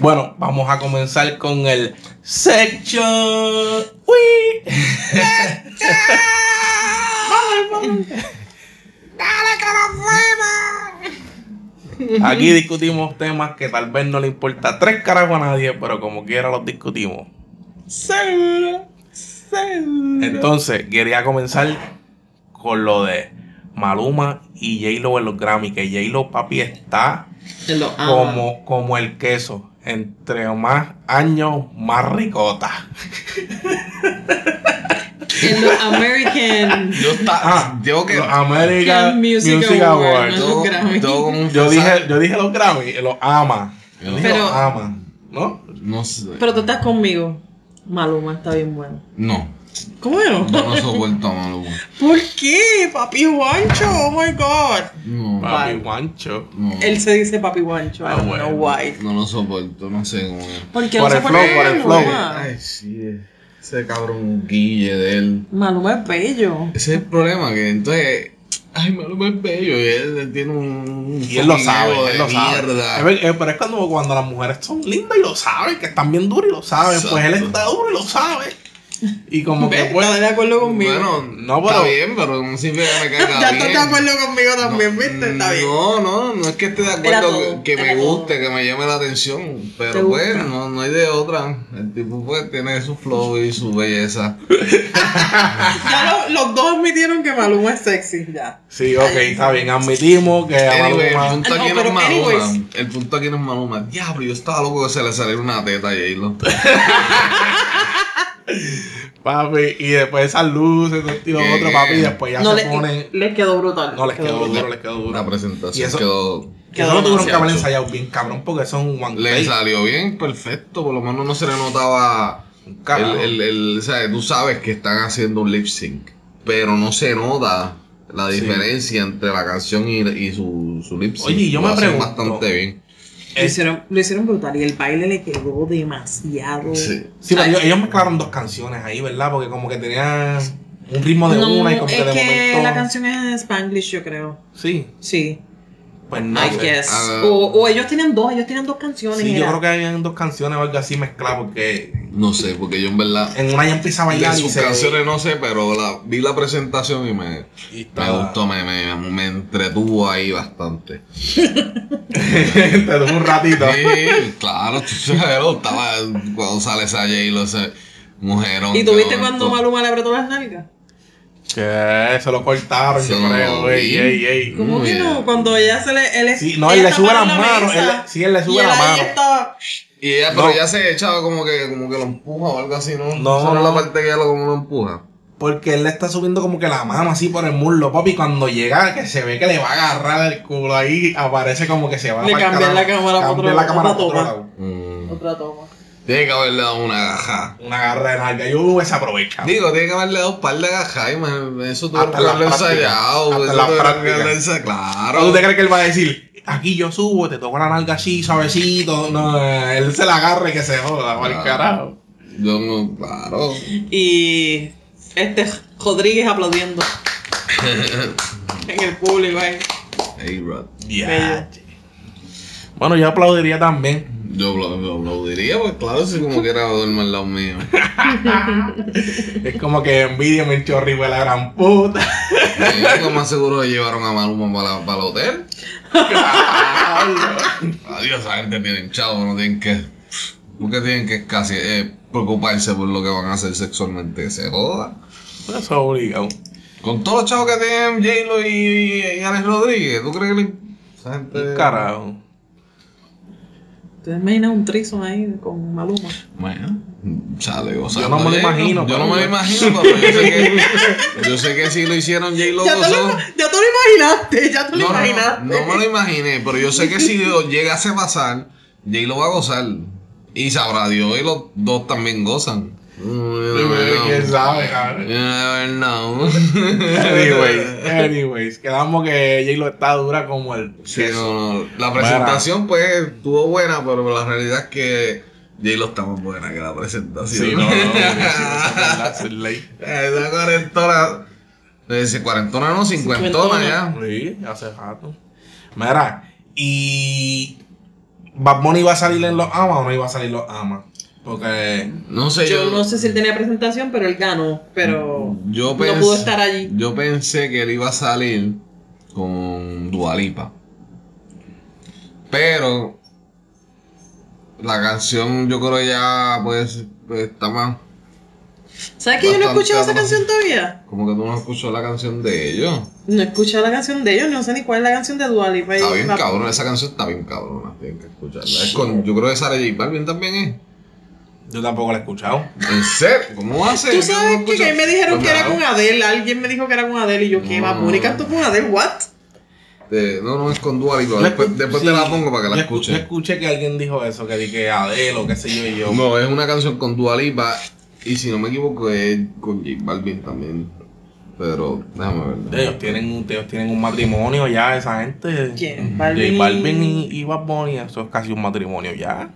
Bueno, vamos a comenzar con el section. ¡Uy! ¡Dale que nos! Aquí discutimos temas que tal vez no le importa tres carajos a nadie, pero como quiera los discutimos. Seguro, seguro. Entonces, quería comenzar con lo de Maluma y J-Lo en los Grammy, que J-Lo papi está como, como el queso. Entre más años, más ricota. En los American. Yo está, Ah, yo que Los American Music Music, Awards. ¿no? yo, Grammy. yo dije, yo dije los Grammy, los ama. Yo dije Pero- los ama. ¿No? no sé. Pero tú estás conmigo. Maluma está bien bueno. no, ¿Cómo no? yo no soporto a Maluma. ¿Por qué? Papi Juancho, oh my god. No, Papi guancho. no, Él se dice Papi Juancho. I Ah, don't bueno. know why. no lo soporto, no sé cómo es. ¿Por qué Por no el se flow, por el flow. Ay, sí, ese cabrón guille de él. Maluma es bello. Ese es el problema, que entonces. Ay, Maluma es bello y él, tiene un. Y él lo sabe, él lo sabe. mierda. Ver- eh, pero es cuando, cuando las mujeres son lindas y lo saben, que están bien duras y lo saben. Pues él está duro y lo sabe. Y como que ¿Ves? pues. ¿Estás de acuerdo conmigo? Bueno, No, está pero- bien, pero no que me caiga ya estás de acuerdo conmigo también, No, ¿viste? Está bien. No, no, no es que esté de acuerdo todo, que, que me todo. guste, que me llame la atención, ¿Te pero pues no, no hay de otra. El tipo pues tiene su flow y su belleza. Ya lo- los dos admitieron que Maluma es sexy, ya. Sí, ok, está bien. Admitimos que Anyway, el Maluma- punto Ah, no, aquí no es Maluma. anyways. El punto aquí no es Maluma. Diablo, yo estaba loco que se le saliera una teta a J-Lo. Papi, y después esas luces, y otro, papi, y después ya no, se le, pone. les quedó brutal. No les quedó brutal. duro, les quedó duro. La presentación Y eso- quedó. Que eso lo tuvieron que haber ensayado bien, cabrón, porque son un one Le salió bien, perfecto. Por lo menos no se le notaba. El, el, el- o sea, tú sabes que están haciendo un lip sync, pero no se nota la Sí. diferencia entre la canción y, y su, su lip sync. Oye, yo Lo me pregunto- bastante bien. Lo hicieron, lo hicieron brutal y el baile le quedó demasiado. Sí. Sí, pero ellos, ellos mezclaron dos canciones ahí, ¿verdad? Porque como que tenían un ritmo de no, una y como es que de momento. la canción es en Spanglish, yo creo. Sí, Sí, pues no. I sé. guess. Ah. o, o ellos tienen dos, ellos tienen dos canciones. Sí, yo creo que habían dos canciones o algo así mezcladas porque No sé, porque yo en verdad. en una ya empieza a bailar De y sus se. canciones no sé, pero la, vi la presentación y me, y me gustó, me, me, me entretuvo ahí bastante. Te duró un ratito. Sí, claro, estaba cuando sale esa J-Lo, ese mujerón. ¿Y tú viste que cuando Maluma le apretó las nalgas? Que se lo cortaron, yo creo, ey, vi. ey, ey. ¿Cómo Muy que no? Cuando ella se le. Él es- Sí, no, ella él le sube las la manos, él le- sí, él le sube y la él ahí mano. está- Y ella, pero No. ella se echaba como que, como que lo empuja o algo así, ¿no? No, Esa no. es la parte que ella lo, como lo empuja. Porque él le está subiendo como que la mano así por el muslo, papi. y Cuando llega, que se ve que le va a agarrar el culo ahí, aparece como que se va Le pa'l cambian la cámara pa' Cambian otro- la cámara otra pa' otro toma. lado. Mm. Otra toma. Tiene que haberle dado una gaja. Una garra de nalga. Yo hubiese aprovechado. Digo, tiene que haberle dado un par de gajas, eso tuvo Hasta que haberlo ensayado. Hasta la práctica. haberlo ensayado, ¿O Claro. tú te crees que él va a decir, aquí yo subo, te toco la nalga así, suavecito? No, eh, él se la agarra y que se joda, Ah. carajo. Yo no, claro. Y este Rodríguez aplaudiendo en el público ahí. Hey, Rod. Ya. Bueno, yo aplaudiría también. Yo aplaudiría, pues claro, si como que era duerme al lado mío. Es como que envidia me echó arriba de la gran puta. Lo más seguro llevaron a Maluma para, para el hotel. Adiós, esa gente tienen chavo, no tienen que. Porque tienen que casi eh, preocuparse por lo que van a hacer sexualmente. Se joda. Eso es obligado. Con todos los chavos que tienen J-Lo y, y Alex Rodríguez, ¿tú crees que le- esa gente. Carajo. ¿Te imaginas un trizo ahí con Maluma? Bueno, sale gozando. Yo no me lo J-Lo. imagino, Yo no me lo imagino, pero yo sé que. Yo sé que si lo hicieron J-Lo Ya gozó. lo, ya te lo imaginaste, ya te lo No, no, imaginaste. no, no me lo imaginé, pero yo sé que si lo llegase a pasar, Jay lo va a gozar. Y sabrá Dios, y los dos también gozan. ¿Quién sabe, cabrón? You never know. Anyways, anyways, quedamos que J-Lo está dura como el. Sí, no, no. La presentación, pues, estuvo buena, pero la realidad es que J-Lo está más buena que la presentación. Sí, no, no, es ley. Esa cuarentona. Ese cuarentona no, cincuentona ya. Sí, hace rato. Mira, y Bad Bunny iba a salir en los AMA o no iba a salir los AMA. Porque. No sé, Yo yo, no sé si él tenía presentación, pero él ganó. Pero yo no pudo estar allí. Yo pensé que él iba a salir con Dualipa. Pero la canción yo creo ya pues, pues, está más. ¿Sabes que yo no he escuchado esa canción todavía? Como que tú no escuchó la canción de ellos. No he escuchado la canción de ellos, no sé ni cuál es la canción de Dualipa. Está bien cabrón, esa canción está bien cabrona, tienen que escucharla. Es con, yo creo que Sara J Balvin también es. Yo tampoco la he escuchado. ¿En serio? ¿Cómo hace? Tú sabes que, que a mí me dijeron Pues que era con Adele, alguien me dijo que era con Adele y yo, ¿qué? ¿Va Bunny cantó con Adele? ¿What? de- no, no es con Dualipa. Yo Después, escu- después sí, te la pongo para que la yo escu- Yo escuches. escuché que alguien dijo eso, que di que Adele o qué sé yo y yo. No, es una canción con Dualipa y si no me equivoco es con J Balvin también. Pero déjame ver. Ellos tienen, un- ellos tienen un matrimonio ya, esa gente. ¿Quién? J Balvin y- Balvin y, y Bad Bunny, eso es casi un matrimonio ya.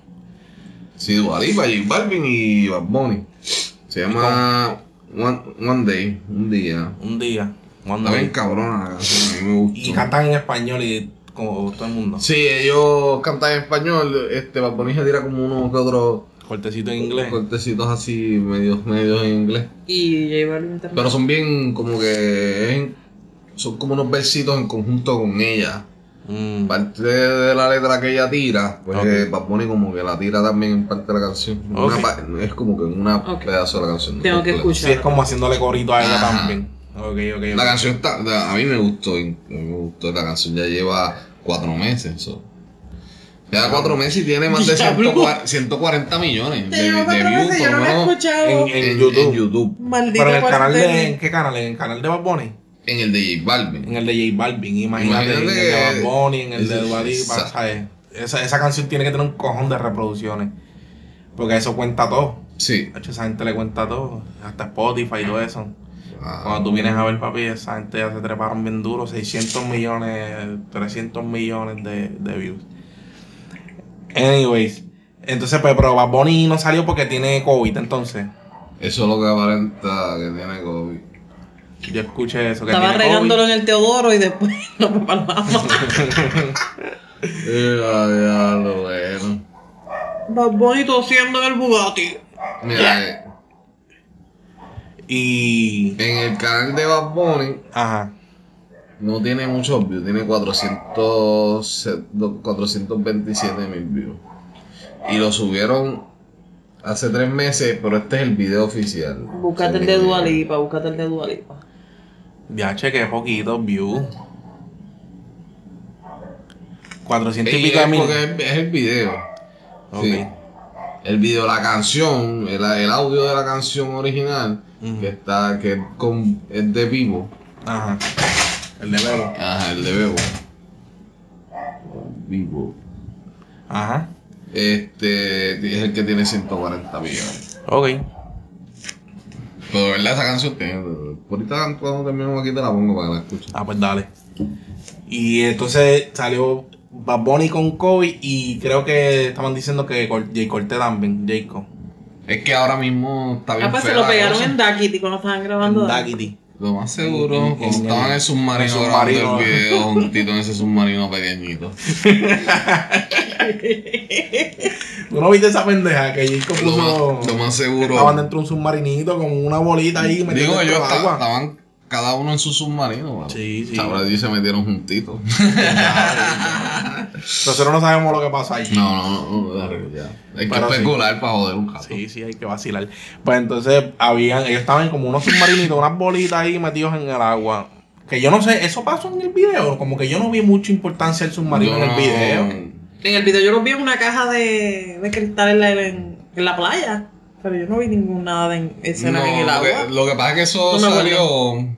Sí, Dualipa, J Balvin y Bad Bunny. Se llama One, One Day, un día. Un día. cuando- Está bien cabrona la canción, a mí me gustó. y cantan en español y como todo el mundo. Sí, ellos cantan en español, este Bad Bunny se tira como unos que otros Cortecito en inglés. cortecitos así, medios, medios en inglés. Y J Balvin también. Pero son bien como que son como unos versitos en conjunto con ella. Mm. Parte de la letra que ella tira, pues Ok. eh, Bad Bunny como que la tira también en parte de la canción. Una es como que en una pedazo de la canción. Tengo que escuchar. Sí, es como haciéndole corito a ella Ajá. también. La canción está, a mí me gustó, y- a mí me gustó, la canción ya lleva cuatro meses. so. Lleva cuatro meses y tiene más de Diablo. 140, 140 millones de, views, yo lo no la he escuchado. En, en en, YouTube. en YouTube. Maldito Pero en el canal de. ¿En qué canal? ¿En el canal de Bad Bunny? En el de J Balvin. En el de J Balvin, imagínate. Imagínate en el de Bad Bunny, en el de Ese- Dua Lipa, exacto. ¿sabes? Esa, esa canción tiene que tener un cojón de reproducciones. Porque eso cuenta todo. Sí. De hecho, esa gente le cuenta todo. Hasta Spotify y todo eso. Ah, Cuando tú vienes a ver, papi, esa gente ya se treparon bien duro. 600 millones, 300 millones de, de views. Anyways. Entonces, pues, pero Bad Bunny no salió porque tiene COVID, entonces. Eso es lo que aparenta que tiene COVID. Yo escuché eso. Que Estaba regándolo COVID. en el Teodoro y después lo preparamos. Eh, ya, lo bueno. Bad Bunny tosiendo en el Bugatti. Mira, eh, Y. en el canal de Bad Bunny Ajá. no tiene muchos views, tiene 400, se- do- 427 mil views. Y lo subieron hace tres meses, pero este es el video oficial. Búscate el de Dualipa, búscate el de Dualipa. Ya chequé poquitos views. 400 y pico de mil. es, el video. Ok. Sí. El video, la canción, el, el audio de la canción original, que está, que con, es de vivo. Ajá. El de Bebo. Ajá, el de Bebo. Vivo. Ajá. Este es el que tiene 140 millones. Ok. Pero de verdad esa canción tiene. Ahorita cuando terminemos aquí te la pongo para que la escuches. Ah, pues dale. Y entonces salió Bad Bunny con COVID y creo que estaban diciendo que Jay Cortez también, Jayco. Es que ahora mismo está bien Ah, pues se lo pegaron cosa. en Duckity cuando estaban grabando. Daquiti. Lo más seguro, cuando estaban en el- submarino, submarino. el video juntito en ese submarino pequeñito. ¿Tú no viste esa pendeja que Lo puso? lo más seguro. Estaban dentro de un submarinito con una bolita ahí metida Digo, ellos agua. estaban cada uno en su submarino. Sí, sí. Sabrá Dios se metieron juntitos. Nosotros no sabemos lo que pasó allí. no, no, no, no, ya. Hay que sí. especular para joder un gato. Sí, sí, hay que vacilar. Pues entonces habían, ellos estaban como unos submarinitos, unas bolitas ahí metidos en el agua. Que yo no sé, ¿eso pasó en el video? Como que yo no vi mucha importancia el submarino en el video. En el video yo los vi en una caja de, de cristal en la, en, en la playa. Pero yo no vi ningún nada de escena no, en el agua. Lo que pasa es que eso No me acuerdo. salió.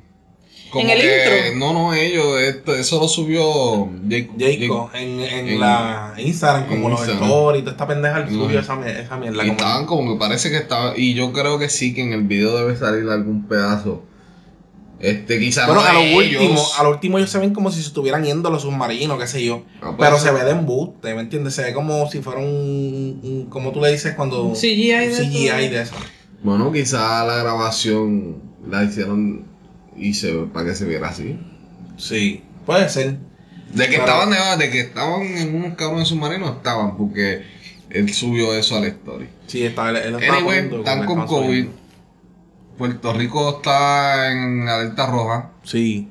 Como ¿En el que, intro? No, no, ellos, esto, eso lo subió Jake- Jayco, en, en, en- la Instagram, como los stories, toda esta pendeja, el No. subió esa, mier- esa mierda. Y como- estaban como que parece que estaba. Y yo creo que sí que en el video debe salir algún pedazo. Este, quizá Bueno, no a lo de ellos. último, a lo último ellos se ven como si se estuvieran yendo los submarinos, qué sé yo. Ah, pues Pero se ve de embuste, ¿me entiendes? Se ve como si fuera un, un- como tú le dices cuando... Un CGI de un CGI eso. de eso. Bueno, quizá la grabación la hicieron y se para que se viera así. Sí, puede ser. De que Pero- estaban de, de que estaban en unos cabrones submarinos, estaban, porque él subió eso a la story. Sí, está, él, él estaba Anyway, están con COVID. Puerto Rico está en alerta roja. Sí.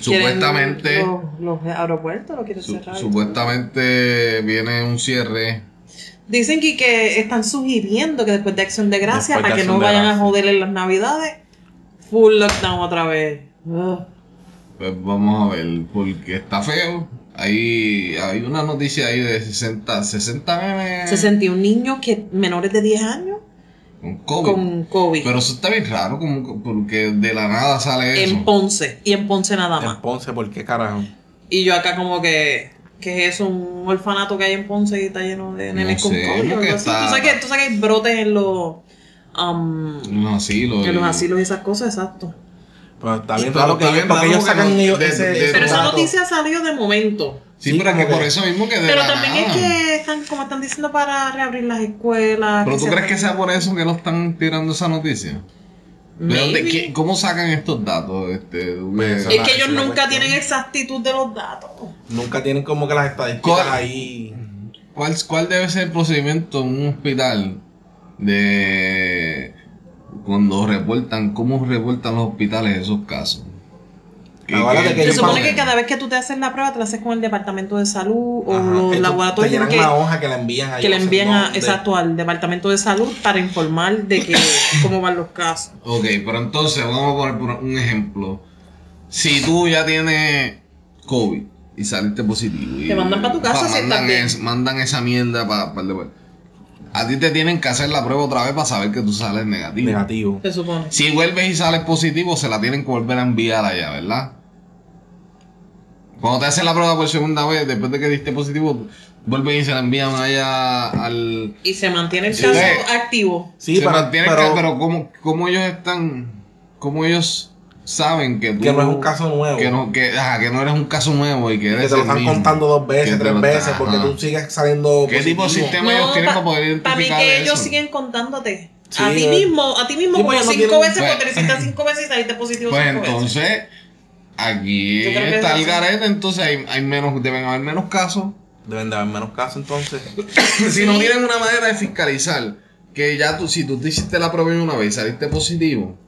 Supuestamente, ¿Quieren Los, los aeropuertos lo quieren su- cerrar. supuestamente viene un cierre. Dicen que, que están sugiriendo que después de Acción de Gracia, Después de para que no vayan a joder en las navidades, full lockdown otra vez. Ugh. Pues vamos a ver, porque está feo. Hay, hay una noticia ahí de 60, 60 memes 61 niños que menores de 10 años con COVID. con COVID. Pero eso está bien raro, como, porque de la nada sale eso. en Ponce. Y en Ponce nada más. En Ponce, ¿por qué carajo? Y yo acá como que, que es eso, un orfanato que hay en Ponce y está lleno de nenes No con sé, COVID. ¿Tú, sabes que, tú sabes que hay brotes en los, um, En los asilos. en los y- asilos y esas cosas, exacto. Pero está bien que bien porque ellos sacan no- ellos de- ese, de- ese Pero esa noticia salió de momento. Sí, Sí, pero que por eso mismo que de Pero la también nada. es que están, como están diciendo, para reabrir las escuelas. ¿Pero tú crees que sea por eso que no están tirando esa noticia? ¿De dónde, Maybe. qué- ¿Cómo sacan estos datos? Este, Pues, Es que ellos nunca cuestión. tienen exactitud de los datos. Nunca tienen como que las estadísticas ¿Cuál? ahí. ¿Cuál, ¿Cuál debe ser el procedimiento en un hospital de cuando reportan, cómo reportan los hospitales esos casos? ¿Qué- Acuérdate qué- que Se supone que cada vez que tú te haces la prueba, te la haces con el departamento de salud o Ajá, los laboratorios te llenan que, una hoja que la envían a que le ellos, envían a, exacto, al departamento de salud para informar de que cómo van los casos. Ok, pero entonces vamos a poner por un ejemplo. Si tú ya tienes COVID y saliste positivo. Y Te mandan pa' tu casa si mandan, es- esa mierda para el después. A ti te tienen que hacer la prueba otra vez para saber que tú sales negativo. Negativo. Se supone. Si vuelves y sales positivo, se la tienen que volver a enviar allá, ¿verdad? Cuando te hacen la prueba por segunda vez, después de que diste positivo, vuelven y se la envían allá al... Y se mantiene el caso activo. Sí, se pero, mantiene el pero ca- pero ¿cómo, cómo ellos están... ¿Cómo ellos saben que tú... que no es un caso nuevo. Que no, que, ajá, que no eres un caso nuevo y que que eres te lo el están mismo. contando dos Que veces, tres veces, porque ajá. tú sigues saliendo ¿Qué tipo de sistema ellos tienen para poder para mí identificar que ellos eso? siguen contándote. Sí, a ti eh. mismo, a ti mismo como pues, no cinco tienen- veces Pues- porque te hiciste cinco veces y saliste positivo Pues cinco veces. entonces, aquí que está es el garete, entonces hay, hay menos, deben haber menos casos. Deben de haber menos casos entonces. si no tienen una manera de fiscalizar, que ya tú, si tú te hiciste la prueba una vez y saliste positivo,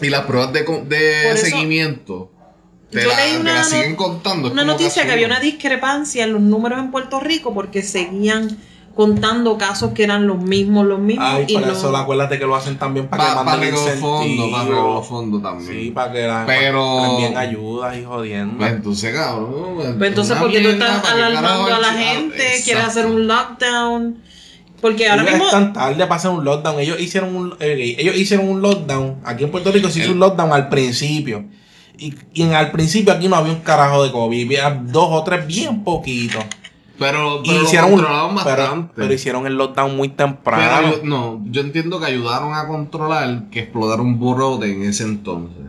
y las pruebas de, co- de eso- seguimiento te Yo la, leí te una la no- siguen contando. Una noticia que había una discrepancia en los números en Puerto Rico porque seguían contando casos que eran los mismos, los mismos. Ay, y para no- eso acuérdate que lo hacen también para que Pa- manden para los fondos, incentivos. para los fondos también. Sí, para que la, Pero- que envíen ayudas y jodiendo. Pues entonces, cabrón. Pues entonces, una porque tú estás ¿para qué alarmando a la gente, quieres hacer un lockdown. Porque ahora ellos mismo. están tarde para hacer un lockdown. Ellos hicieron un, eh, ellos hicieron un lockdown. Aquí en Puerto Rico se hizo El- un lockdown al principio. Y, y en, al principio aquí no había un carajo de COVID. Había dos o tres bien poquitos. Pero, pero hicieron lo un, pero, bastante. pero hicieron el lockdown muy Pero temprano. yo- no, yo entiendo que ayudaron a controlar que explotara un brote en ese entonces.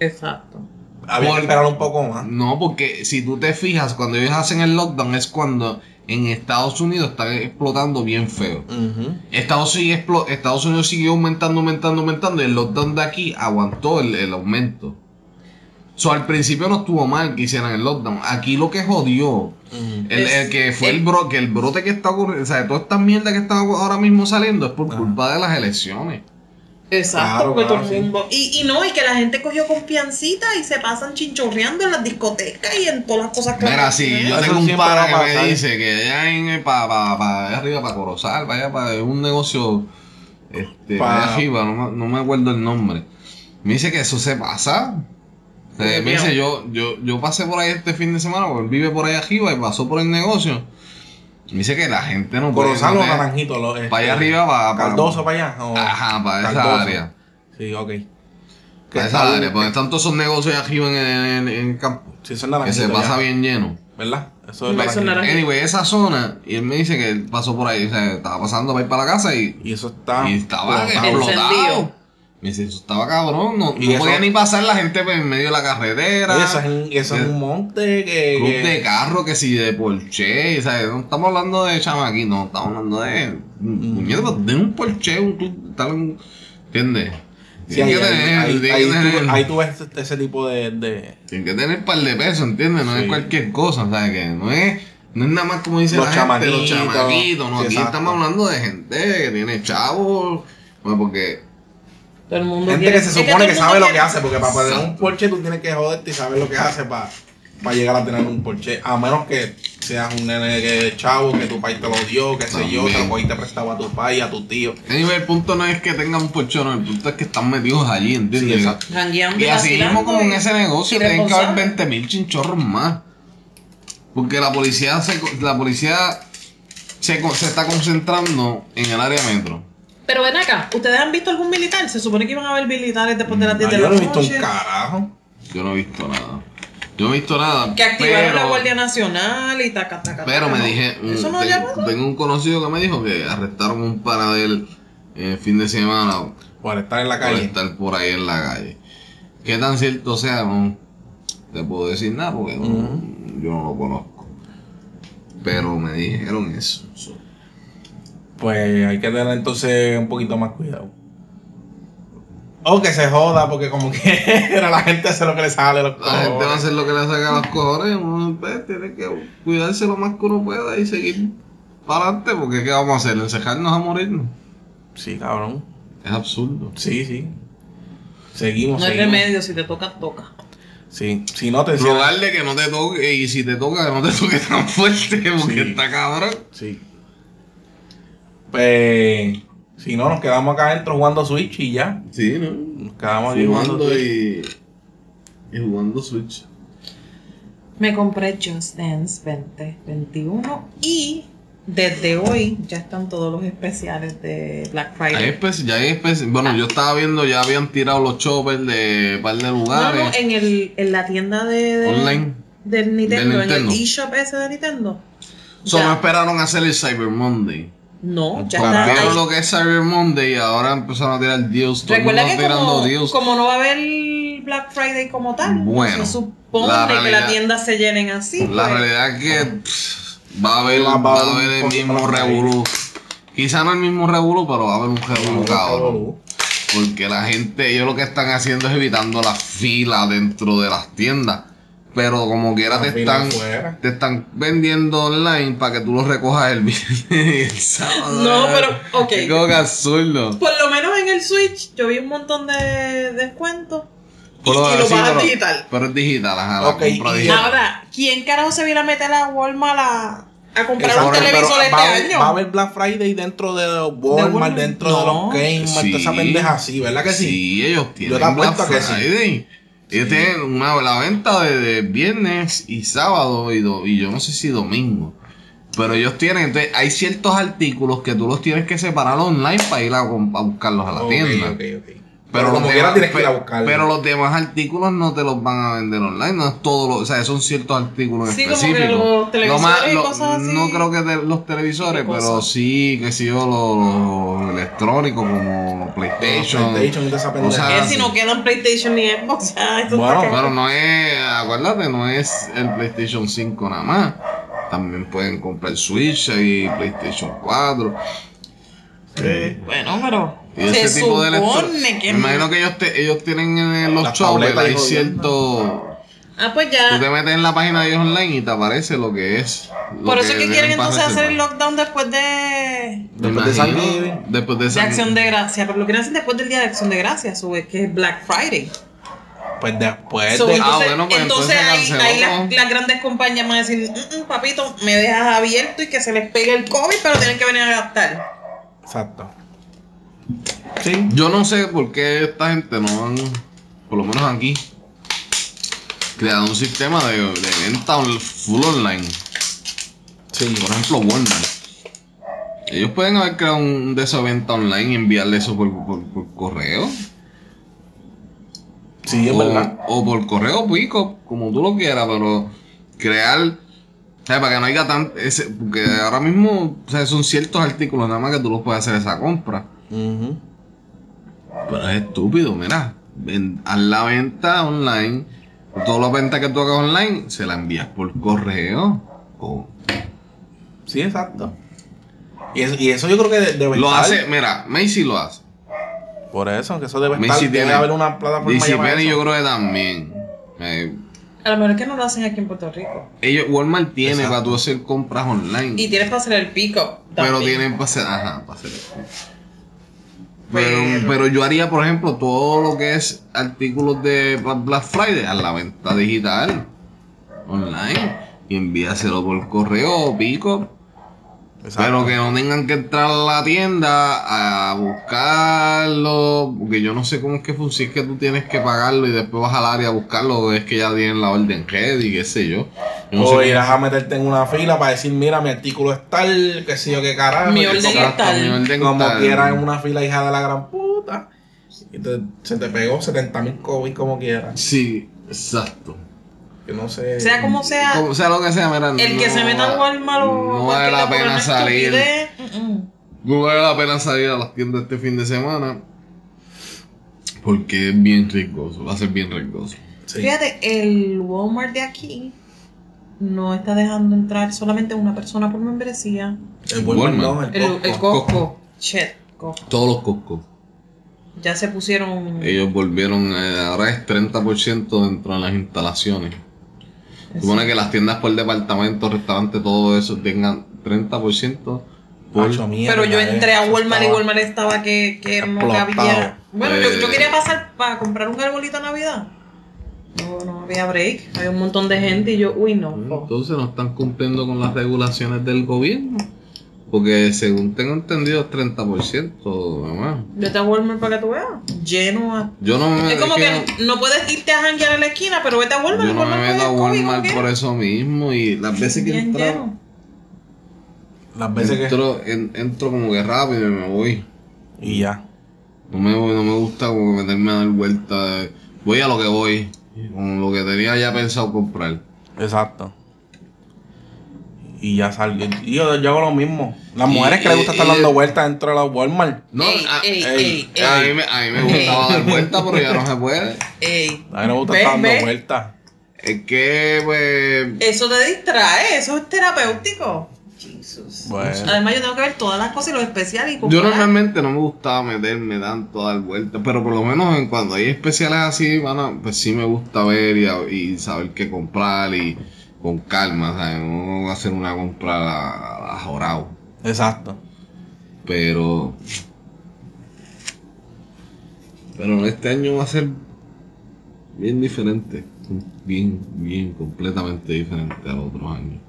Exacto. había que esperar un poco más. No, porque si tú te fijas, cuando ellos hacen el lockdown es cuando en Estados Unidos están explotando bien feo. Estados, explo- Estados Unidos siguió aumentando, aumentando, aumentando. Y el lockdown de aquí aguantó el, el aumento. So, al principio no estuvo mal que hicieran el lockdown. Aquí lo que jodió, el, el que fue el, bro, que el brote que está ocurriendo, o sea, de toda esta mierda que está ahora mismo saliendo es por culpa de las elecciones. Exacto, Claro, porque claro, todo el sí. mundo. Y, y no, y que la gente cogió confiancita y se pasan chinchorreando en las discotecas y en todas las cosas Mira, sí, yo Eso tengo un pana que me dice que allá en para pa, pa, allá arriba, para Corozal, para allá, para un negocio, este, Pa- allá arriba, no, me- no me acuerdo el nombre. Me dice que eso se pasa. Sea, me dice, yo, yo, yo pasé por ahí este fin de semana, porque él vive por ahí arriba y pasó por el negocio. Me dice que la gente no puede. Corozal no o Naranjito. Lo, este, Para allá arriba, para, para- Cardoso para allá. o- Ajá, para esa área. Sí, ok. Para esa área, porque están todos esos negocios arriba en, en, en el campo. Sí, eso es Que naranjito. se pasa ya, bien lleno. ¿Verdad? Eso es Eso es naranjito. naranjito. Anyway, esa zona, y él me dice que él pasó por ahí, o sea, estaba pasando para ir para la casa y, Y eso está. y estaba explotado. Me dice, eso estaba cabrón, no, Y no eso- podía ni pasar la gente en medio de la carretera. Eso es, un- eso es un monte que. Club que- de carro, que si de Porsche, sea, no estamos hablando de chamaquí, no, estamos hablando de. Mm. De un Porsche, un club, tal, ¿entiendes? Sí, ahí, que tener- ahí- ahí que tú, tener- ahí tú ves ese, ese tipo de, de- Tienen que tener un par de pesos, ¿entiendes? No Sí. es cualquier cosa, ¿sabes? Que no es, no es nada más como dice Los la gente, los chamaquitos. chamaquitos. No, Sí, aquí exacto. estamos hablando de gente que tiene chavos. Bueno, porque Todo el mundo gente quiere- que se supone que sabe lo que hace, porque para tener un. Porsche tú tienes que joderte y saber lo que hace para llegar a tener un Porsche. A menos que seas un nene que chavo, que tu país te lo dio, que sé yo, te lo cogiste prestado a tu país, a tu tío. anyway, el punto no es que tengan un porchón, el punto es que están metidos allí, ¿entiendes? Sí, exacto. Jangueando Y así mismo como en ese negocio tienen que haber 20 mil chinchorros más. Porque la policía se, la policía se, se está concentrando en el área metro. Pero ven acá, ¿ustedes han visto algún militar? Se supone que iban a haber militares después de las 10 No, de yo la no he visto un noche. carajo. Yo no he visto nada. Yo no he visto nada. Que activaron pero, la Guardia Nacional y taca, taca, Pero taca, me ¿no? dije, mm, ¿Eso no ten- ya pasó? tengo un conocido que me dijo que arrestaron un pana de él el fin de semana Por estar en la por calle. estar por ahí en la calle. Qué tan cierto sea, no te puedo decir nada porque no- yo no lo conozco. Pero me dijeron eso. Pues hay que tener entonces un poquito más cuidado. O que se joda, porque como que era la gente hace lo que le sale los La gente va a cojones. hacer lo que le saca a los cojones. Uno pues, tiene que cuidarse lo más que uno pueda y seguir para adelante. Porque ¿qué vamos a hacer? ¿Encejarnos a morirnos? Sí, cabrón. Es absurdo. Sí, sí. Seguimos, No hay seguimos. remedio, si te toca, toca. Sí, si no te Rogarle que no te toque y si te toca que no te toque tan fuerte porque Sí. está cabrón. Sí. Pues, si no, nos quedamos acá adentro jugando Switch y ya. Sí, ¿no? Nos quedamos aquí jugando y, y jugando Switch. Me compré Just Dance 2021 y desde hoy ya están todos los especiales de Black Hay Friday. espe- ya hay espe- Bueno, yo estaba viendo, ya habían tirado los choppers de un par de No, lugares. no, en, el, en la tienda de, de- Online. del Nintendo, Del en el Nintendo. eShop ese de Nintendo. Solo Ya. esperaron hacer el Cyber Monday. No, ya ahí. lo que es Cyber Monday y ahora empezaron a tirar deals. Todo Recuerda que tirando como, deals. como no va a haber Black Friday como tal, Bueno, se supone la que las tiendas se llenen así. La pues. realidad es que pff, va a haber, Va- va a haber el mismo revolú. Quizá no el mismo revolú, pero va a haber un revolú cabrón. Porque la gente, ellos lo que están haciendo es evitando la fila dentro de las tiendas. Pero como quiera La te están, te están vendiendo online para que tú los recojas el viernes y el sábado. No, pero, ok. Es como que absurdo. Por lo menos en el Switch yo vi un montón de descuentos. Y, y lo sí, digital. Pero es digital, ajá, la Ok, compra y- digital. Ahora, ¿quién carajo se viene a meter a Walmart a, a comprar Exacto, un televisor este va, año? va a haber Black Friday dentro de los Walmart, Walmart? dentro de No. los Kmart, toda esa pendeja así, ¿verdad que sí? Sí, ellos tienen te apuesto Black que sí. Ellos tienen una, la venta de, de viernes y sábado y, do- y yo no sé si domingo. Pero ellos tienen, entonces hay ciertos artículos que tú los tienes que separar online para ir a, buscarlos a la tienda. Pero, como los quiera demás, tienes que ir a buscarlo. pero los demás artículos no te los van a vender online, no es todo lo, o sea, son ciertos artículos en Sí, como que específico. los Lo televisores más- y lo- cosas así. No creo que de los televisores, ¿Qué pero sí, que sí, yo, los, los electrónicos como PlayStation. PlayStation y pendeja. sea, que si no quedan PlayStation ni Xbox, ya, esto Bueno, Pero no es, acuérdate, no es el PlayStation 5 nada más. También pueden comprar Switch y PlayStation 4. Sí. Bueno, pero Y se ese tipo de electro- supone que... Me imagino que ellos, te- ellos tienen en los tabletas hay cierto... Ah, pues Tú ya. te metes en la página de ellos online y te aparece lo que es. lo Por eso es que quieren entonces hacer el lockdown después de, Después de Thanksgiving. Después de de San- Acción de Gracia. Pero lo quieren hacer después del día de Acción de Gracia, sube, que es Black Friday. Pues después So, de... entonces, Ah, bueno, pues entonces entonces ahí, las, grandes compañías van a decir, "Mm, mm, papito, me dejas abierto y que se les pegue el COVID, pero tienen que venir a gastar. Exacto. Sí. Yo no sé por qué esta gente no han, por lo menos aquí, creado un sistema de, de venta full online. Sí. Por ejemplo, Walmart. Ellos pueden haber creado un de esos venta online y enviarle eso por, por- por correo. Sí, es o, verdad. o por correo pico, como tú lo quieras, pero crear. sea, para que no haya tan. Ese, porque ahora mismo o sea, son ciertos artículos nada más que tú los puedes hacer esa compra. Ujú. Pero es estúpido, mira. haz la venta online. Todas las ventas que tú hagas online se la envías por correo. O- Sí, exacto. Y eso, y eso yo creo que de- debe Lo estar- hace, mira, Macy lo hace. Por eso, que eso debe estar. Macy Debe tiene- haber una plataforma eso. yo creo que también. Eh, A lo mejor es que no lo hacen aquí en Puerto Rico. ellos, Walmart tiene Exacto. para tú hacer compras online. Y tienes para hacer el pick-up. pero tienen para hacer. Ajá, para hacer eso. Pero, Pero- pero yo haría, por ejemplo, todo lo que es artículos de Black Friday a la venta digital online y envíaselo por correo o pico. Exacto. Pero que no tengan que entrar a la tienda a buscarlo, porque yo no sé cómo es que funciona, si es que tú tienes que pagarlo y después vas al área a buscarlo, o es que ya tienen la orden ready, qué sé yo. Yo no o sé irás a meterte en una fila para decir, mira, mi artículo es tal, qué sé yo, qué carajo. Mi orden es tal. mi orden Como quieras en una fila hija de la gran puta. Y te- se te pegó 70 mil COVID como quieras. Sí, exacto. No sé. Sea como sea, Como sea lo que sea, mira, el que no se meta va- al Walmart o No vale la pena salir. No vale la pena salir a las tiendas este fin de semana. Porque es bien riesgoso, va a ser bien riesgoso. Sí. Fíjate, el Walmart de aquí no está dejando entrar solamente una persona por membresía. El Walmart, no, Walmart. el El, Costco. el Costco. Shit, Costco. Todos los Costco. Ya se pusieron. Ellos volvieron, eh, ahora es 30% dentro de las instalaciones. Supone que las tiendas por departamento, restaurantes, todo eso tengan 30% por... Macho, mierda, Pero yo eh, entré a Walmart y Walmart estaba que, que no cabía. Bueno, yo, yo Eh. quería pasar para comprar un arbolito de Navidad. No, no había break. Había un montón de gente y yo, uy, no. po. Entonces no están cumpliendo con las regulaciones del gobierno. Porque según tengo entendido es 30%, mamá. Vete a Walmart para que tú veas. Lleno a Yo no me, Es como que no puedes irte a janguear a la esquina, pero vete a Walmart. yo no me Walmart meto a Walmart ¿o por eso mismo y las veces que Bien entro, lleno. Las veces que. entro, en- entro como que rápido y me voy. Y ya. No me, voy- no me gusta como meterme a dar vuelta. Voy a lo que voy. Con lo que tenía ya pensado comprar. Exacto. Y ya salgo. Y yo, yo hago lo mismo. Las Y- mujeres que les gusta y- estar y- dando vueltas dentro de la Walmart. No, Ey, a, ey, ey, ey, a mí me, a mí me gustaba dar vueltas, pero ya no se puede. ey. A mí me gusta estar dando vueltas. Es que, pues. Eso te distrae, eso es terapéutico. Jesus. Bueno. Además, yo tengo que ver todas las cosas y los especiales y Yo normalmente no me gustaba meterme tanto a dar vueltas, pero por lo menos en cuando hay especiales así, bueno, pues sí me gusta ver y, saber qué comprar y con calma, ¿sabes? No hacer una compra a, a jorao. Exacto. Pero. Pero este año va a ser bien diferente. Bien, bien, completamente diferente a los otros años.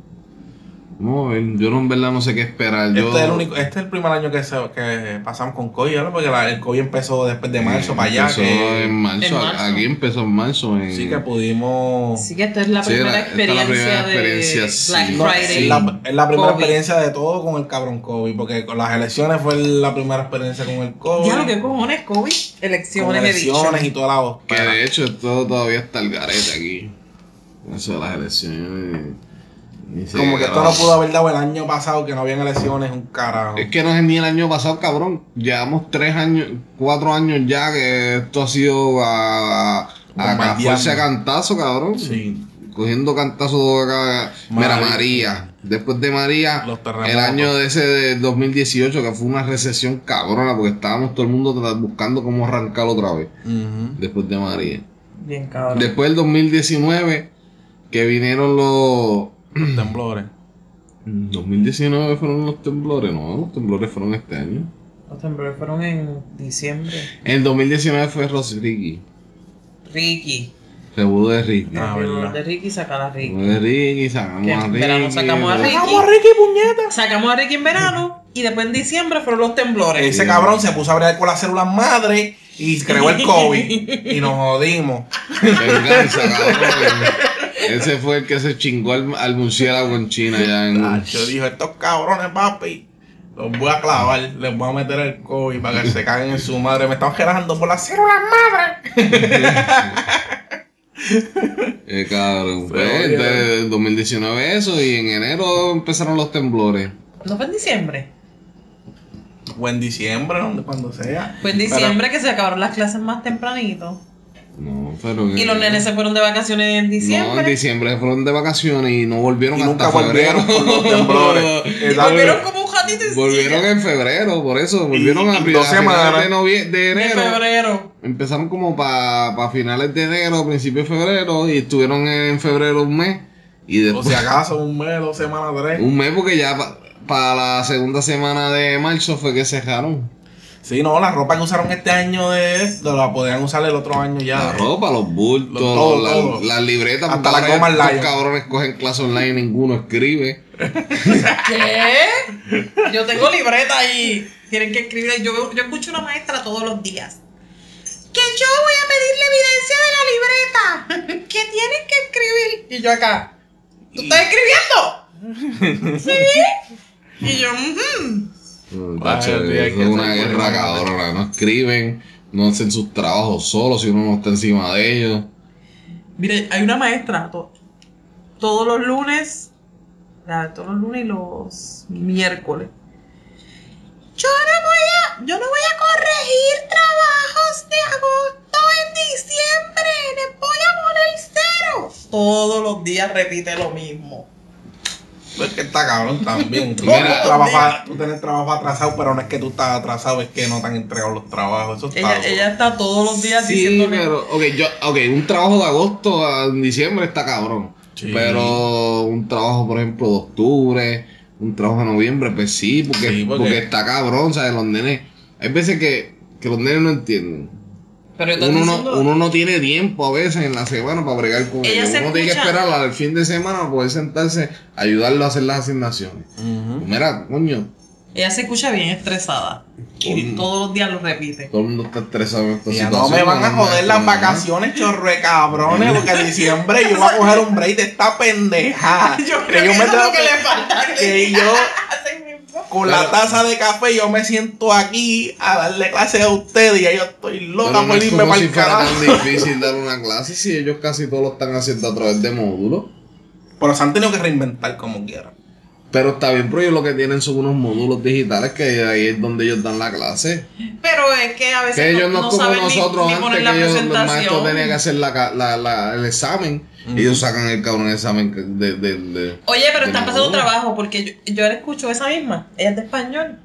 Ver, yo no en verdad no sé qué esperar. Yo, Este es el único, este es el primer año que, se, que pasamos con COVID, ¿verdad? Porque la- el COVID empezó después de marzo para allá. Empezó Que, en marzo. En marzo. Aquí empezó en marzo. En, sí que pudimos. Así que esta es la Sí, primera la- esta es la experiencia primera de experiencia, sí. Black No, Friday. es, la, es la primera COVID. experiencia de todo con el cabrón COVID, porque con las elecciones fue la primera experiencia con el COVID. Ya lo que cojones, COVID, con elecciones, he elecciones y toda la voz. Que de hecho esto todavía está el garete aquí. Eso de las elecciones. Se Como que esto no pudo haber dado el año pasado que no habían elecciones, un carajo. Es que no es ni el año pasado, cabrón. Llevamos tres años, cuatro años ya que esto ha sido a, a, a cantazo, cabrón. Sí. Cogiendo cantazos acá. Mira, María. Después de María, el año de ese de 2018, que fue una recesión cabrona, porque estábamos todo el mundo buscando cómo arrancar otra vez. Ujú. Después de María. Bien cabrón. Después del 2019, que vinieron. Los temblores. 2019 fueron los temblores, no, los temblores fueron este año. Los temblores fueron en diciembre. En 2019 fue Ricky. Ricky. Rebudo de Ricky. Ah, verdad. de Ricky saca la Ricky. Rebudo de Ricky, sacamos Que a en Ricky. verano sacamos a Ricky. ¡Vamos a Ricky, puñeta! Sacamos a Ricky en verano y después en diciembre fueron los temblores. Ese cabrón se puso a abrir con las células madre y creó el COVID. y nos jodimos. Venganza, cabrón. Ese fue el que se chingó al, al murciélago en China ya en. Yo dijo, estos cabrones, papi, los voy a clavar, les voy a meter el COVID para que se caguen en su madre. Me están relajando por las células madre. Eh, cabrón. Pero, Pues, de 2019 eso y en enero empezaron los temblores. ¿No fue en diciembre? O en diciembre, donde cuando sea. Fue en Pero- diciembre que se acabaron las clases más tempranito. No, pero. Y los nenes se fueron de vacaciones en No, en diciembre. diciembre se fueron de vacaciones y no volvieron Y hasta nunca volvieron febrero. por los temblores. y volvieron como un jatito en Volvieron en febrero, por eso. Volvieron y a, dos a finales semanas. de, novie- de de enero. febrero. Empezaron como para finales de enero, principios de febrero. Y estuvieron en febrero un mes. Y O después. si acaso, un mes, dos semanas, tres. un mes porque ya para la segunda semana de marzo fue que cerraron. Sí, no, la ropa que usaron este año de esto la podían usar el otro año ya. La ropa, los bultos, Lo- todo, la- todo. las libretas. Hasta la estos Lion. cabrones cogen clase online y ninguno escribe. ¿Qué? Yo tengo libreta y tienen que escribir. Yo, yo escucho a una maestra todos los días. Que yo voy a pedirle evidencia de la libreta. Que tienen que escribir. Y yo acá. ¿Tú estás escribiendo? Sí. Y yo. Mm, Ay, tacho, que es se una guerra cabrona. No escriben, no hacen sus trabajos solos si uno no está encima de ellos. Mire, hay una maestra to- todos los lunes, la- todos los lunes y los miércoles. Yo no voy a, yo no voy a corregir trabajos de agosto en diciembre, les voy a poner cero. Todos los días repite lo mismo. Es que está cabrón también. Tú tienes trabajo, tú tienes trabajo atrasado, pero no es que tú estás atrasado, es que no te han entregado los trabajos. Eso está Ella, ella está todos los días Sí, diciéndole. pero, ok, yo, ok, un trabajo de agosto a diciembre está cabrón. Sí. Pero un trabajo, por ejemplo, de octubre, un trabajo de noviembre, pues sí, porque, Sí, porque- porque... está cabrón, ¿sabes? Los nenes, hay veces que, que los nenes no entienden. Pero Uno no, uno no tiene tiempo a veces en la semana para bregar con Ella ellos. Uno tiene que escucha- esperar al fin de semana para poder sentarse, ayudarlo a hacer las asignaciones. Ujú. Pues Mira, coño, Ella se escucha bien estresada. Y todos los días lo repite. todo el mundo está estresado en esta Ya situación. no me van a joder las no, vacaciones, chorre cabrones, porque en diciembre yo voy a coger un break de esta pendeja. Yo creo que que, yo me eso es tengo lo que que- le falta. que yo. Con la taza de café yo me siento aquí a darle clases a ustedes y yo estoy loca no por es irme como para si el fuera carajo. tan difícil dar una clase si ellos casi todos lo están haciendo a través de módulos. Pero se han tenido que reinventar como quieran. Pero está bien, pero ellos lo que tienen son unos módulos digitales que ahí es donde ellos dan la clase. Pero es que a veces Que ellos no, no, es como saben ni- nosotros ni, antes poner que la ellos, los maestros tenían que hacer la, ca- la- la- el examen. Ellos sacan el cabrón examen de, de, de- Oye, pero de están pasando trabajo porque yo, yo la escucho esa misma. Ella es de español.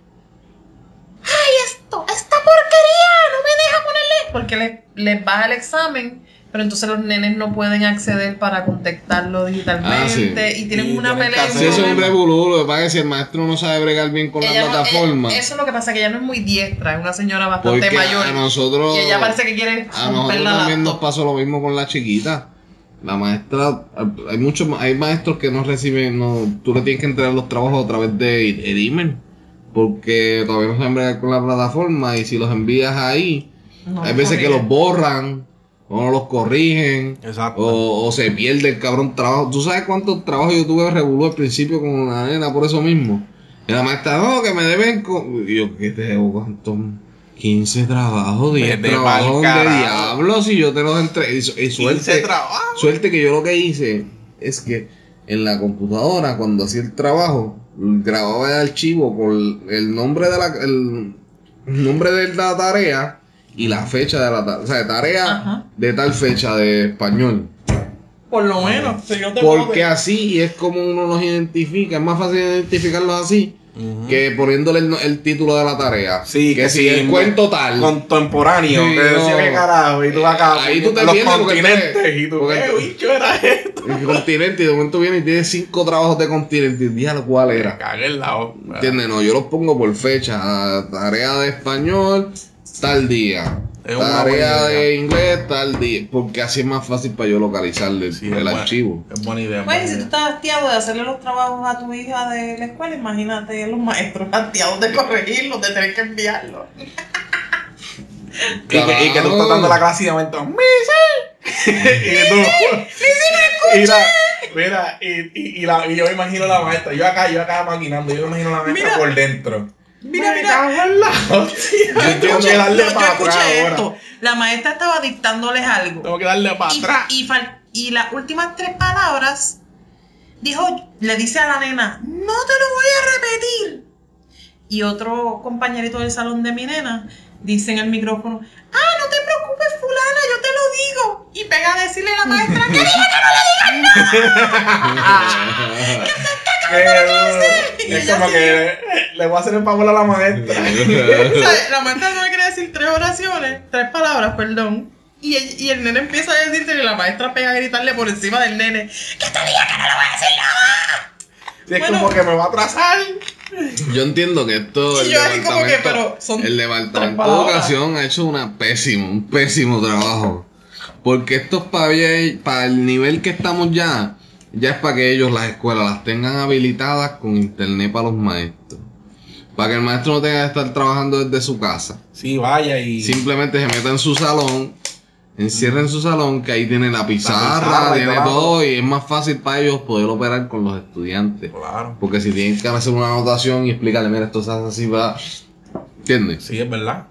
¡Ay, esto! ¡Esta porquería! ¡No me deja ponerle! Porque le- les baja el examen, pero entonces los nenes no pueden acceder para contactarlo digitalmente. Ah, sí. Y tienen Y una pelea. Sí, eso es un revolú. Lo que pasa es que si el maestro no sabe bregar bien con Ella la no- plataforma. ella- eso es lo que pasa, que ella no es muy diestra, es una señora bastante porque mayor. a nosotros. y ella parece que quiere A romper nosotros la también nos pasó lo mismo con la chiquita. La maestra, hay muchos, ma- hay maestros que no reciben, no, tú le tienes que entregar los trabajos a través de e- el email, porque todavía no saben bregar con la plataforma y si los envías ahí, No, hay veces que los borran o no los corrigen Exacto. o, o se pierde el cabrón trabajo. ¿Tú sabes cuántos trabajos yo tuve revolú al principio con una nena por eso mismo? Y la maestra, no, que me deben. con-". Y yo, ¿qué te debo? ¿Cuántos? 15 trabajos, 10 Vete trabajos de diablo. Si yo te los entregué. Y, y 15 suerte, suerte que yo lo que hice es que en la computadora, cuando hacía el trabajo, grababa el archivo con el nombre de la. El, nombre de la tarea y la fecha de la tarea. O sea, tarea Ajá. de tal fecha de español. Por lo menos, si yo te Porque así es como uno los identifica. Es más fácil identificarlos así Que poniéndole el, el título de la tarea. Sí, que que si el cuento tal. Contemporáneo. Sí, que decía no. qué carajo. Y tú acá. Ahí tú te los porque continentes. te- Y tú, porque- ¿qué bicho era esto? El continente y de momento viene y tiene cinco trabajos de continente. Y dígalo cuál era. cagué el lado. ¿Entiendes? No, yo los pongo por fecha. Tarea de español, tal día. Es una idea. de inglés, tal día. Porque así es más fácil para yo localizarle el, Sí, el es buena- archivo. Es buena idea. Pues, si tú estás hastiado de hacerle los trabajos a tu hija de la escuela, imagínate los maestros hastiados de corregirlos, de tener que enviarlos. Y que, y que tú estás dando la clase y de momento, ¡Missy! y tú, mira, mira, y, y, y, la, y yo me imagino la maestra, yo acá, yo acá maquinando, yo me imagino la maestra Mira. por dentro. Mira, mira. cago en la hostia. Tengo que Yo, darle yo para escuché atrás esto. ahora. La maestra estaba dictándoles algo. Tengo que darle para Y, atrás. y, fal- y las últimas tres palabras dijo, le dice a la nena, no te lo voy a repetir. Y otro compañerito del salón de mi nena dice en el micrófono, ah, no te preocupes, fulana, yo te lo digo. Y pega a decirle a la maestra que diga que no le Que- Y es como sí. que le voy a hacer el favor a la maestra. O sea, la maestra no le quiere decir tres oraciones, tres palabras, perdón. Y el, y el nene empieza a decirte y la maestra pega a gritarle por encima del nene. ¡Que te diga que no le voy a decir nada! Y es Bueno. como que me va a atrasar. Yo entiendo que esto. Y el yo ahí como que, pero son El departamento de educación ha hecho una pésimo, un pésimo trabajo. Porque esto es para, para el nivel que estamos ya. Ya es para que ellos, las escuelas, las tengan habilitadas con internet para los maestros. Para que el maestro no tenga que estar trabajando desde su casa. Sí, vaya y. Simplemente se meta en su salón, encierra en su salón, que ahí tiene la pizarra, tiene todo. todo, y es más fácil para ellos poder operar con los estudiantes. Claro. Porque si tienen que hacer una anotación y explicarle, mira, esto se hace así, va. ¿Entiendes? Sí, es verdad.